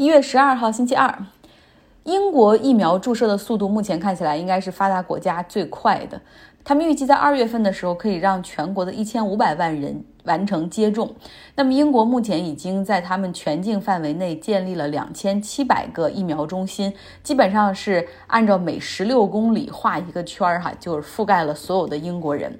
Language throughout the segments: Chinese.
一月十二号星期二，英国疫苗注射的速度目前看起来应该是发达国家最快的。他们预计在二月份的时候可以让全国的一千五百万人完成接种。那么英国目前已经在他们全境范围内建立了两千七百个疫苗中心，基本上是按照每十六公里画一个圈儿哈，就是覆盖了所有的英国人。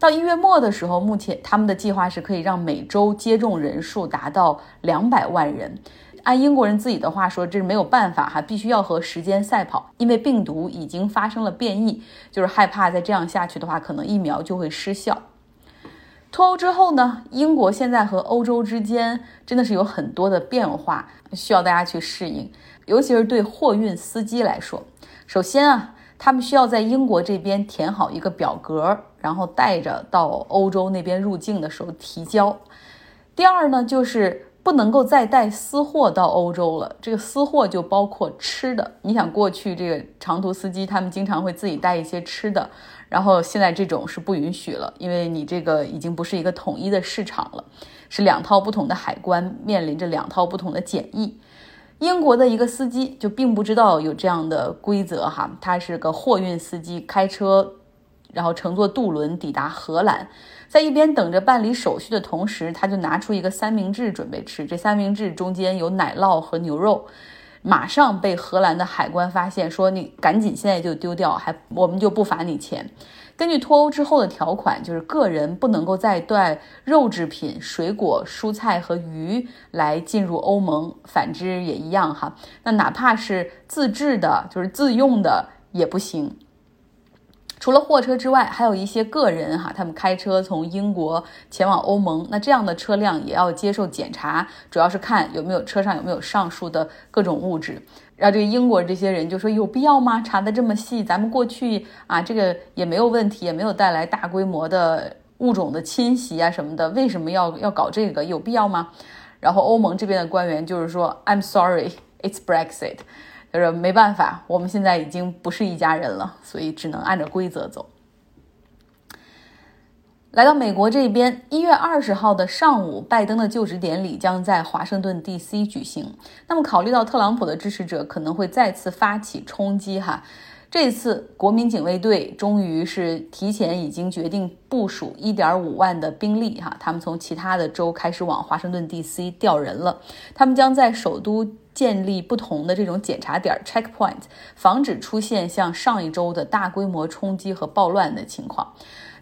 到一月末的时候，目前他们的计划是可以让每周接种人数达到两百万人。按英国人自己的话说，这是没有办法哈，必须要和时间赛跑，因为病毒已经发生了变异，就是害怕再这样下去的话，可能疫苗就会失效。脱欧之后呢，英国现在和欧洲之间真的是有很多的变化，需要大家去适应，尤其是对货运司机来说。首先啊，他们需要在英国这边填好一个表格，然后带着到欧洲那边入境的时候提交。第二呢，就是。不能够再带私货到欧洲了。这个私货就包括吃的。你想过去这个长途司机，他们经常会自己带一些吃的，然后现在这种是不允许了，因为你这个已经不是一个统一的市场了，是两套不同的海关，面临着两套不同的检疫。英国的一个司机就并不知道有这样的规则哈，他是个货运司机，开车。然后乘坐渡轮抵达荷兰，在一边等着办理手续的同时，他就拿出一个三明治准备吃。这三明治中间有奶酪和牛肉，马上被荷兰的海关发现，说你赶紧现在就丢掉，还我们就不罚你钱。根据脱欧之后的条款，就是个人不能够再带肉制品、水果、蔬菜和鱼来进入欧盟，反之也一样哈。那哪怕是自制的，就是自用的也不行。除了货车之外，还有一些个人哈，他们开车从英国前往欧盟，那这样的车辆也要接受检查，主要是看有没有车上有没有上述的各种物质。然后这个英国这些人就说有必要吗？查的这么细，咱们过去啊，这个也没有问题，也没有带来大规模的物种的侵袭啊什么的，为什么要要搞这个？有必要吗？然后欧盟这边的官员就是说，I'm sorry, it's Brexit。他说：“没办法，我们现在已经不是一家人了，所以只能按照规则走。”来到美国这边，一月二十号的上午，拜登的就职典礼将在华盛顿 D.C. 举行。那么，考虑到特朗普的支持者可能会再次发起冲击，哈。这次国民警卫队终于是提前已经决定部署一点五万的兵力哈，他们从其他的州开始往华盛顿 D.C. 调人了。他们将在首都建立不同的这种检查点 （checkpoint），防止出现像上一周的大规模冲击和暴乱的情况。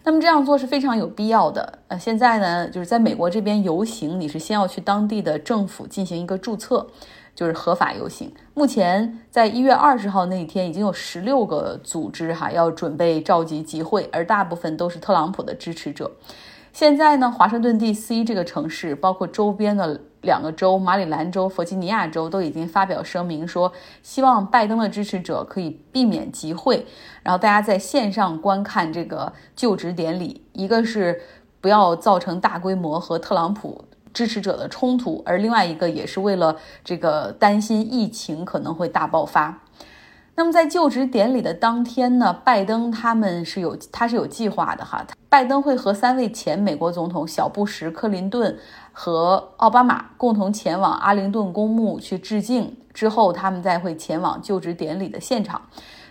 那么这样做是非常有必要的。呃，现在呢，就是在美国这边游行，你是先要去当地的政府进行一个注册。就是合法游行。目前在一月二十号那一天，已经有十六个组织哈要准备召集集会，而大部分都是特朗普的支持者。现在呢，华盛顿 D.C. 这个城市，包括周边的两个州——马里兰州、弗吉尼亚州，都已经发表声明说，希望拜登的支持者可以避免集会，然后大家在线上观看这个就职典礼。一个是不要造成大规模和特朗普。支持者的冲突，而另外一个也是为了这个担心疫情可能会大爆发。那么在就职典礼的当天呢，拜登他们是有他是有计划的哈，拜登会和三位前美国总统小布什、克林顿和奥巴马共同前往阿灵顿公墓去致敬，之后他们再会前往就职典礼的现场。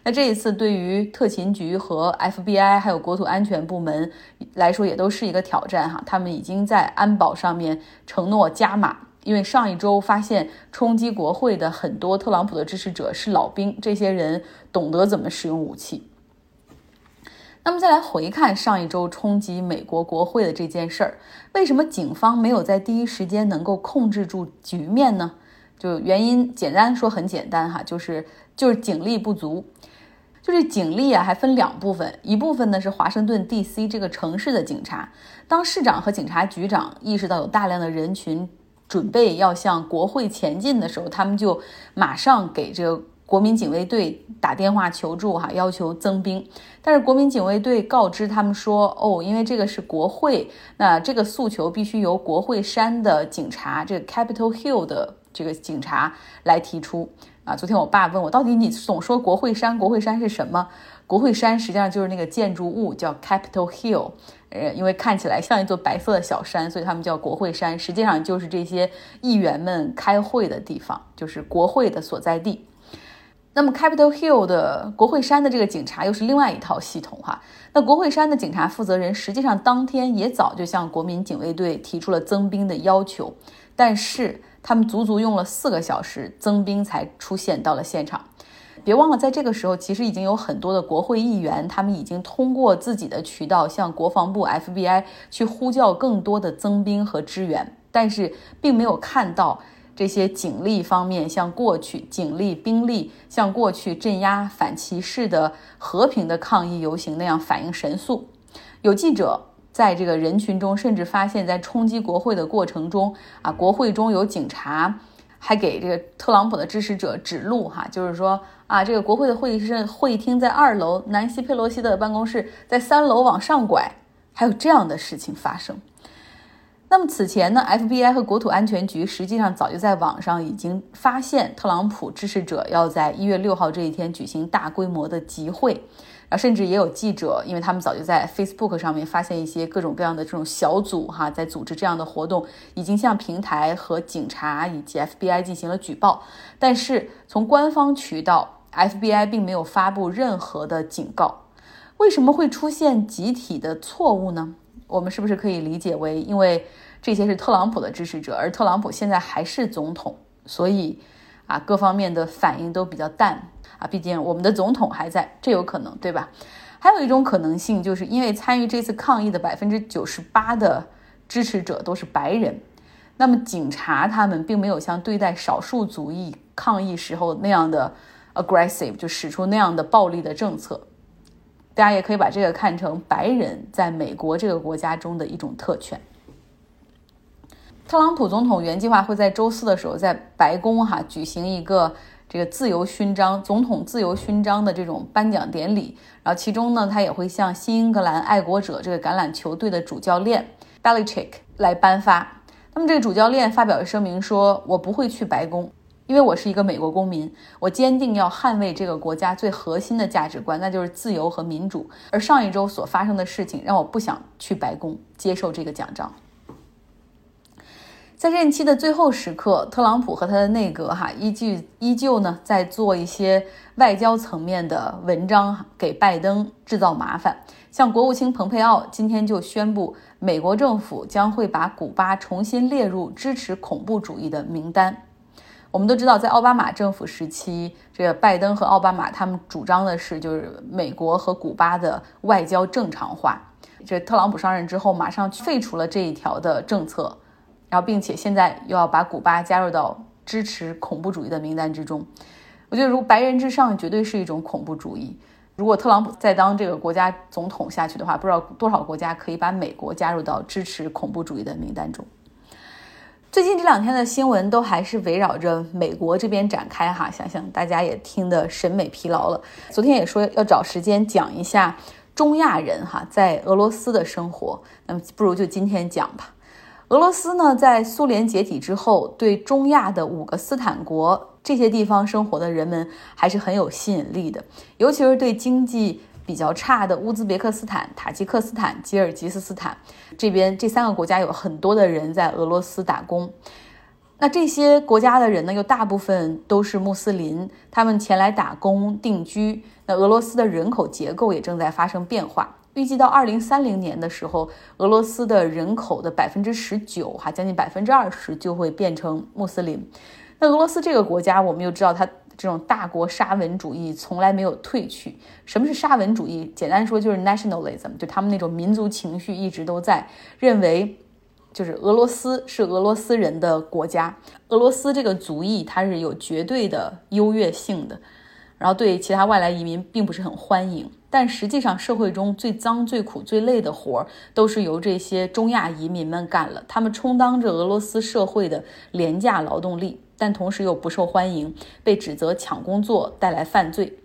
那这一次对于特勤局和 FBI 还有国土安全部门来说，也都是一个挑战哈。他们已经在安保上面承诺加码，因为上一周发现冲击国会的很多特朗普的支持者是老兵，这些人懂得怎么使用武器。那么再来回看上一周冲击美国国会的这件事儿，为什么警方没有在第一时间能够控制住局面呢？就原因简单说很简单哈，就是就是警力不足。就是警力啊，还分两部分，一部分呢是华盛顿 D.C. 这个城市的警察。当市长和警察局长意识到有大量的人群准备要向国会前进的时候，他们就马上给这个国民警卫队打电话求助，哈，要求增兵。但是国民警卫队告知他们说，哦，因为这个是国会，那这个诉求必须由国会山的警察，这个 Capitol Hill 的这个警察来提出。啊，昨天我爸问我，到底你总说国会山，国会山是什么？国会山实际上就是那个建筑物叫 Capitol Hill，呃，因为看起来像一座白色的小山，所以他们叫国会山。实际上就是这些议员们开会的地方，就是国会的所在地。那么 Capitol Hill 的国会山的这个警察又是另外一套系统哈。那国会山的警察负责人实际上当天也早就向国民警卫队提出了增兵的要求，但是他们足足用了四个小时，增兵才出现到了现场。别忘了，在这个时候，其实已经有很多的国会议员，他们已经通过自己的渠道向国防部 FBI 去呼叫更多的增兵和支援，但是并没有看到。这些警力方面，像过去警力兵力像过去镇压反歧视的和平的抗议游行那样反应神速。有记者在这个人群中，甚至发现，在冲击国会的过程中，啊，国会中有警察还给这个特朗普的支持者指路，哈，就是说啊，这个国会的会议室会议厅在二楼，南希·佩洛西的办公室在三楼往上拐，还有这样的事情发生。那么此前呢，FBI 和国土安全局实际上早就在网上已经发现特朗普支持者要在一月六号这一天举行大规模的集会，啊，甚至也有记者，因为他们早就在 Facebook 上面发现一些各种各样的这种小组哈，在组织这样的活动，已经向平台和警察以及 FBI 进行了举报，但是从官方渠道，FBI 并没有发布任何的警告。为什么会出现集体的错误呢？我们是不是可以理解为，因为这些是特朗普的支持者，而特朗普现在还是总统，所以啊，各方面的反应都比较淡啊。毕竟我们的总统还在，这有可能，对吧？还有一种可能性，就是因为参与这次抗议的百分之九十八的支持者都是白人，那么警察他们并没有像对待少数族裔抗议时候那样的 aggressive，就使出那样的暴力的政策。大家也可以把这个看成白人在美国这个国家中的一种特权。特朗普总统原计划会在周四的时候在白宫哈举行一个这个自由勋章、总统自由勋章的这种颁奖典礼，然后其中呢，他也会向新英格兰爱国者这个橄榄球队的主教练 Belichick 来颁发。那么这个主教练发表声明说：“我不会去白宫。”因为我是一个美国公民，我坚定要捍卫这个国家最核心的价值观，那就是自由和民主。而上一周所发生的事情让我不想去白宫接受这个奖章。在任期的最后时刻，特朗普和他的内阁哈依据依旧呢在做一些外交层面的文章，给拜登制造麻烦。像国务卿蓬佩奥今天就宣布，美国政府将会把古巴重新列入支持恐怖主义的名单。我们都知道，在奥巴马政府时期，这个拜登和奥巴马他们主张的是，就是美国和古巴的外交正常化。这特朗普上任之后，马上废除了这一条的政策，然后并且现在又要把古巴加入到支持恐怖主义的名单之中。我觉得，如白人至上绝对是一种恐怖主义。如果特朗普再当这个国家总统下去的话，不知道多少国家可以把美国加入到支持恐怖主义的名单中。最近这两天的新闻都还是围绕着美国这边展开哈，想想大家也听得审美疲劳了。昨天也说要找时间讲一下中亚人哈在俄罗斯的生活，那么不如就今天讲吧。俄罗斯呢，在苏联解体之后，对中亚的五个斯坦国这些地方生活的人们还是很有吸引力的，尤其是对经济。比较差的乌兹别克斯坦、塔吉克斯坦、吉尔吉斯斯坦这边这三个国家有很多的人在俄罗斯打工。那这些国家的人呢，又大部分都是穆斯林，他们前来打工定居。那俄罗斯的人口结构也正在发生变化，预计到二零三零年的时候，俄罗斯的人口的百分之十九，哈，将近百分之二十就会变成穆斯林。那俄罗斯这个国家，我们又知道它。这种大国沙文主义从来没有退去。什么是沙文主义？简单说就是 nationalism，就他们那种民族情绪一直都在，认为就是俄罗斯是俄罗斯人的国家，俄罗斯这个族裔它是有绝对的优越性的，然后对其他外来移民并不是很欢迎。但实际上，社会中最脏、最苦、最累的活儿都是由这些中亚移民们干了，他们充当着俄罗斯社会的廉价劳动力。但同时又不受欢迎，被指责抢工作带来犯罪。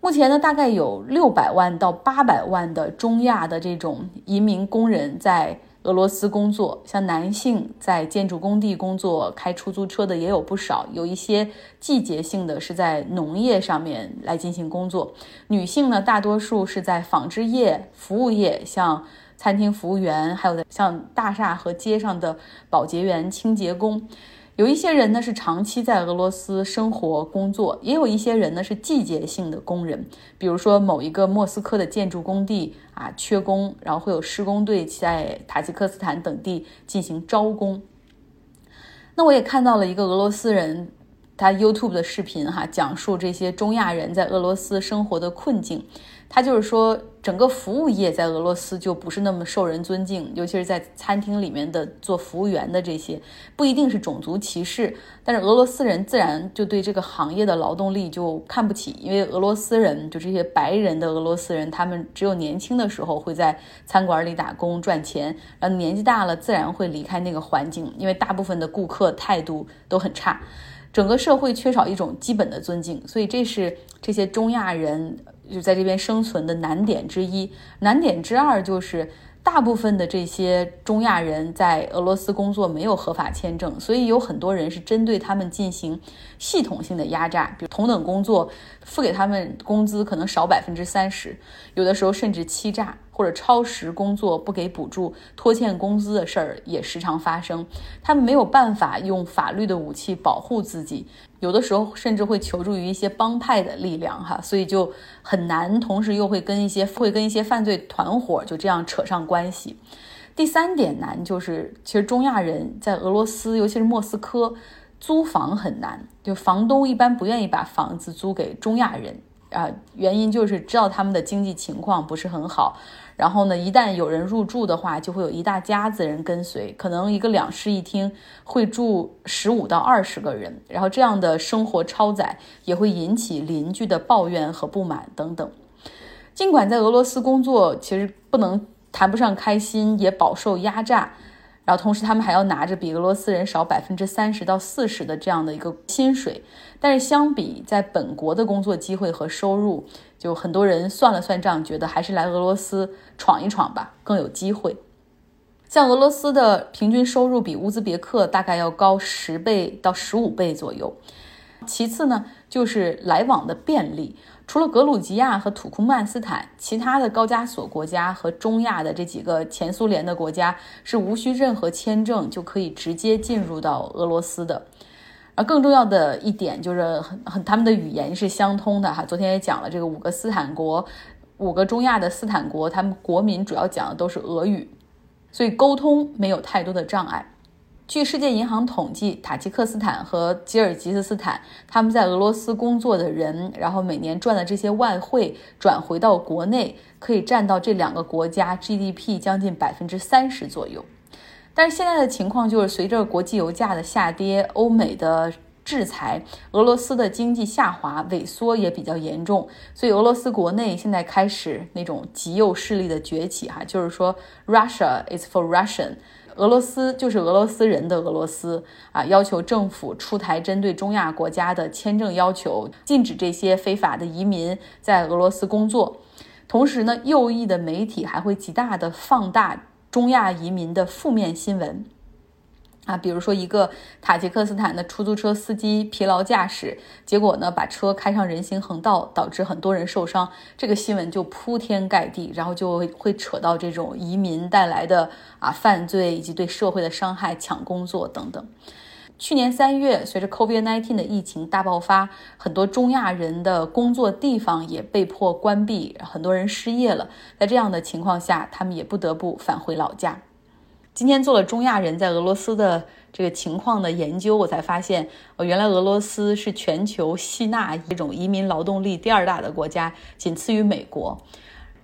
目前呢，大概有六百万到八百万的中亚的这种移民工人在俄罗斯工作，像男性在建筑工地工作、开出租车的也有不少，有一些季节性的是在农业上面来进行工作。女性呢，大多数是在纺织业、服务业，像餐厅服务员，还有像大厦和街上的保洁员、清洁工。有一些人呢是长期在俄罗斯生活工作，也有一些人呢是季节性的工人，比如说某一个莫斯科的建筑工地啊缺工，然后会有施工队在塔吉克斯坦等地进行招工。那我也看到了一个俄罗斯人，他 YouTube 的视频哈，讲述这些中亚人在俄罗斯生活的困境。他就是说，整个服务业在俄罗斯就不是那么受人尊敬，尤其是在餐厅里面的做服务员的这些，不一定是种族歧视，但是俄罗斯人自然就对这个行业的劳动力就看不起，因为俄罗斯人就这些白人的俄罗斯人，他们只有年轻的时候会在餐馆里打工赚钱，然后年纪大了自然会离开那个环境，因为大部分的顾客态度都很差，整个社会缺少一种基本的尊敬，所以这是这些中亚人。就在这边生存的难点之一，难点之二就是。大部分的这些中亚人在俄罗斯工作没有合法签证，所以有很多人是针对他们进行系统性的压榨，比如同等工作付给他们工资可能少百分之三十，有的时候甚至欺诈或者超时工作不给补助、拖欠工资的事儿也时常发生。他们没有办法用法律的武器保护自己，有的时候甚至会求助于一些帮派的力量，哈，所以就很难，同时又会跟一些会跟一些犯罪团伙就这样扯上关。系，第三点难就是，其实中亚人在俄罗斯，尤其是莫斯科，租房很难，就房东一般不愿意把房子租给中亚人啊，原因就是知道他们的经济情况不是很好，然后呢，一旦有人入住的话，就会有一大家子人跟随，可能一个两室一厅会住十五到二十个人，然后这样的生活超载也会引起邻居的抱怨和不满等等。尽管在俄罗斯工作，其实不能。谈不上开心，也饱受压榨，然后同时他们还要拿着比俄罗斯人少百分之三十到四十的这样的一个薪水，但是相比在本国的工作机会和收入，就很多人算了算账，觉得还是来俄罗斯闯一闯吧，更有机会。像俄罗斯的平均收入比乌兹别克大概要高十倍到十五倍左右，其次呢就是来往的便利。除了格鲁吉亚和土库曼斯坦，其他的高加索国家和中亚的这几个前苏联的国家是无需任何签证就可以直接进入到俄罗斯的。而更重要的一点就是很很他们的语言是相通的哈。昨天也讲了这个五个斯坦国，五个中亚的斯坦国，他们国民主要讲的都是俄语，所以沟通没有太多的障碍。据世界银行统计，塔吉克斯坦和吉尔吉斯斯坦他们在俄罗斯工作的人，然后每年赚的这些外汇转回到国内，可以占到这两个国家 GDP 将近百分之三十左右。但是现在的情况就是，随着国际油价的下跌，欧美的制裁，俄罗斯的经济下滑萎缩也比较严重，所以俄罗斯国内现在开始那种极右势力的崛起，哈，就是说 Russia is for Russian。俄罗斯就是俄罗斯人的俄罗斯啊！要求政府出台针对中亚国家的签证要求，禁止这些非法的移民在俄罗斯工作。同时呢，右翼的媒体还会极大的放大中亚移民的负面新闻。啊，比如说一个塔吉克斯坦的出租车司机疲劳驾驶，结果呢把车开上人行横道，导致很多人受伤，这个新闻就铺天盖地，然后就会扯到这种移民带来的啊犯罪以及对社会的伤害、抢工作等等。去年三月，随着 COVID-19 的疫情大爆发，很多中亚人的工作地方也被迫关闭，很多人失业了。在这样的情况下，他们也不得不返回老家。今天做了中亚人在俄罗斯的这个情况的研究，我才发现，哦，原来俄罗斯是全球吸纳这种移民劳动力第二大的国家，仅次于美国。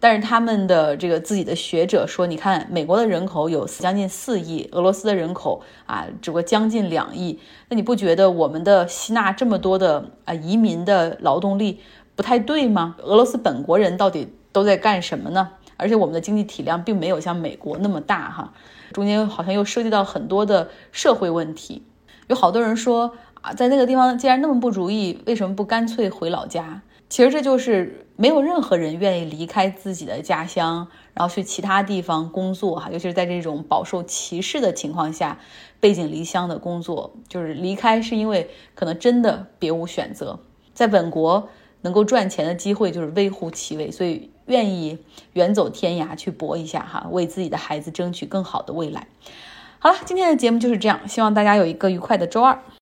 但是他们的这个自己的学者说，你看，美国的人口有将近四亿，俄罗斯的人口啊，只不过将近两亿。那你不觉得我们的吸纳这么多的啊移民的劳动力不太对吗？俄罗斯本国人到底都在干什么呢？而且我们的经济体量并没有像美国那么大哈。中间好像又涉及到很多的社会问题，有好多人说啊，在那个地方既然那么不如意，为什么不干脆回老家？其实这就是没有任何人愿意离开自己的家乡，然后去其他地方工作哈，尤其是在这种饱受歧视的情况下，背井离乡的工作，就是离开是因为可能真的别无选择，在本国能够赚钱的机会就是微乎其微，所以愿意远走天涯去搏一下哈，为自己的孩子争取更好的未来。好了，今天的节目就是这样，希望大家有一个愉快的周二。